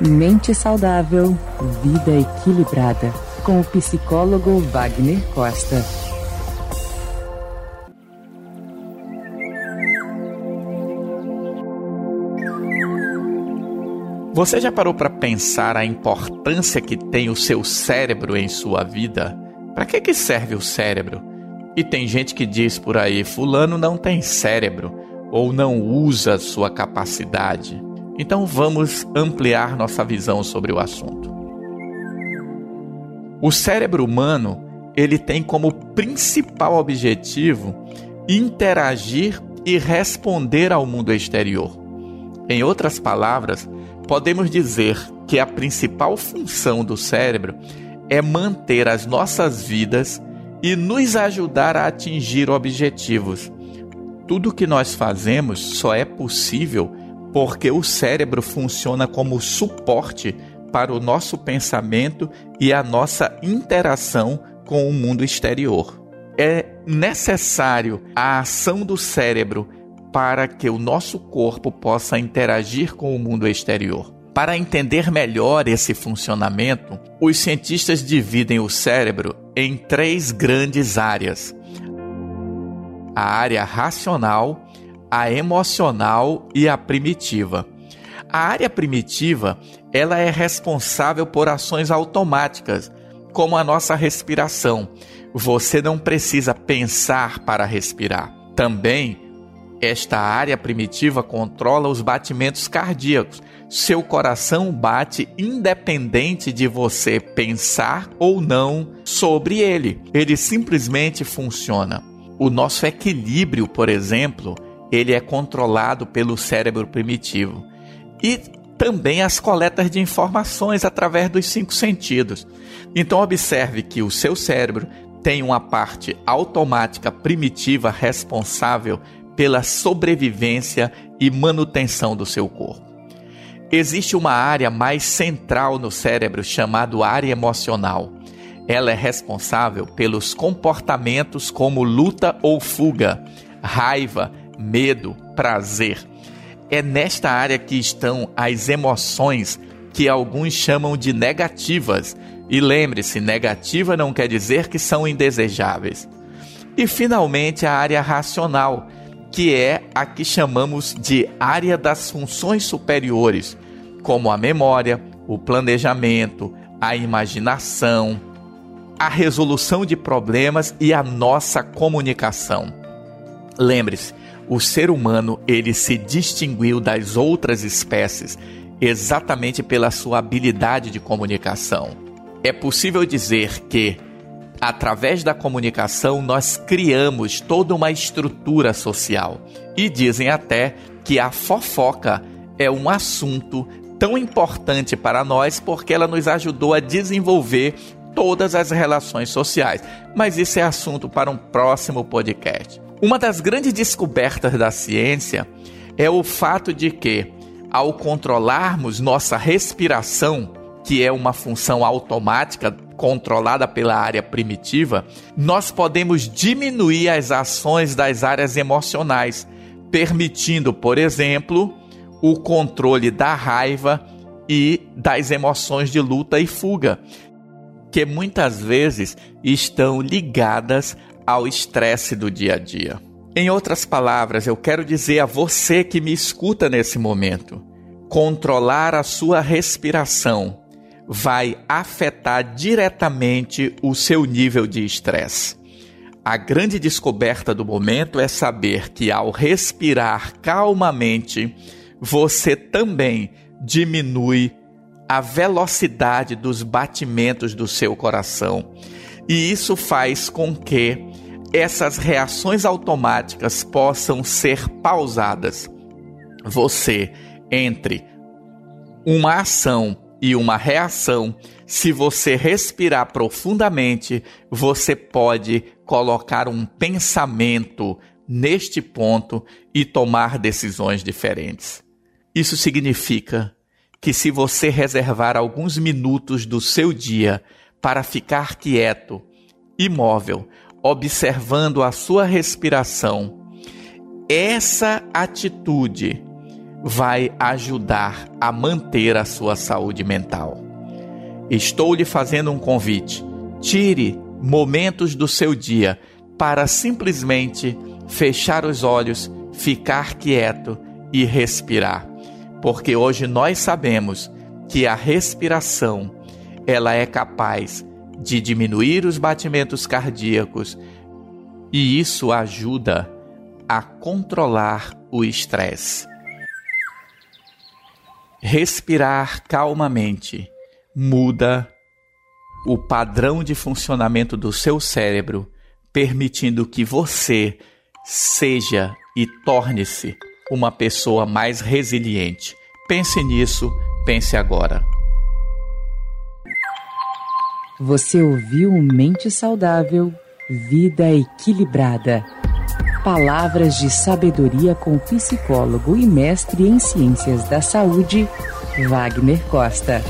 Mente saudável, vida equilibrada. Com o psicólogo Wagner Costa. Você já parou para pensar a importância que tem o seu cérebro em sua vida? Para que, que serve o cérebro? E tem gente que diz por aí: Fulano não tem cérebro ou não usa sua capacidade. Então vamos ampliar nossa visão sobre o assunto. O cérebro humano, ele tem como principal objetivo interagir e responder ao mundo exterior. Em outras palavras, podemos dizer que a principal função do cérebro é manter as nossas vidas e nos ajudar a atingir objetivos. Tudo que nós fazemos só é possível porque o cérebro funciona como suporte para o nosso pensamento e a nossa interação com o mundo exterior. É necessário a ação do cérebro para que o nosso corpo possa interagir com o mundo exterior. Para entender melhor esse funcionamento, os cientistas dividem o cérebro em três grandes áreas: a área racional, a emocional e a primitiva. A área primitiva, ela é responsável por ações automáticas, como a nossa respiração. Você não precisa pensar para respirar. Também esta área primitiva controla os batimentos cardíacos. Seu coração bate independente de você pensar ou não sobre ele. Ele simplesmente funciona. O nosso equilíbrio, por exemplo, ele é controlado pelo cérebro primitivo. E também as coletas de informações através dos cinco sentidos. Então, observe que o seu cérebro tem uma parte automática primitiva responsável pela sobrevivência e manutenção do seu corpo. Existe uma área mais central no cérebro chamada área emocional. Ela é responsável pelos comportamentos como luta ou fuga, raiva, medo, prazer. É nesta área que estão as emoções que alguns chamam de negativas. E lembre-se, negativa não quer dizer que são indesejáveis. E finalmente a área racional, que é a que chamamos de área das funções superiores, como a memória, o planejamento, a imaginação, a resolução de problemas e a nossa comunicação. Lembre-se, o ser humano ele se distinguiu das outras espécies exatamente pela sua habilidade de comunicação. É possível dizer que através da comunicação nós criamos toda uma estrutura social e dizem até que a fofoca é um assunto tão importante para nós porque ela nos ajudou a desenvolver todas as relações sociais. Mas isso é assunto para um próximo podcast. Uma das grandes descobertas da ciência é o fato de que, ao controlarmos nossa respiração, que é uma função automática controlada pela área primitiva, nós podemos diminuir as ações das áreas emocionais, permitindo, por exemplo, o controle da raiva e das emoções de luta e fuga, que muitas vezes estão ligadas ao estresse do dia a dia. Em outras palavras, eu quero dizer a você que me escuta nesse momento: controlar a sua respiração vai afetar diretamente o seu nível de estresse. A grande descoberta do momento é saber que ao respirar calmamente, você também diminui a velocidade dos batimentos do seu coração. E isso faz com que essas reações automáticas possam ser pausadas. Você, entre uma ação e uma reação, se você respirar profundamente, você pode colocar um pensamento neste ponto e tomar decisões diferentes. Isso significa que, se você reservar alguns minutos do seu dia para ficar quieto, imóvel, observando a sua respiração, essa atitude vai ajudar a manter a sua saúde mental. Estou lhe fazendo um convite. Tire momentos do seu dia para simplesmente fechar os olhos, ficar quieto e respirar. Porque hoje nós sabemos que a respiração ela é capaz de diminuir os batimentos cardíacos e isso ajuda a controlar o estresse. Respirar calmamente muda o padrão de funcionamento do seu cérebro, permitindo que você seja e torne-se uma pessoa mais resiliente. Pense nisso, pense agora. Você ouviu Mente Saudável, Vida Equilibrada. Palavras de sabedoria com psicólogo e mestre em ciências da saúde, Wagner Costa.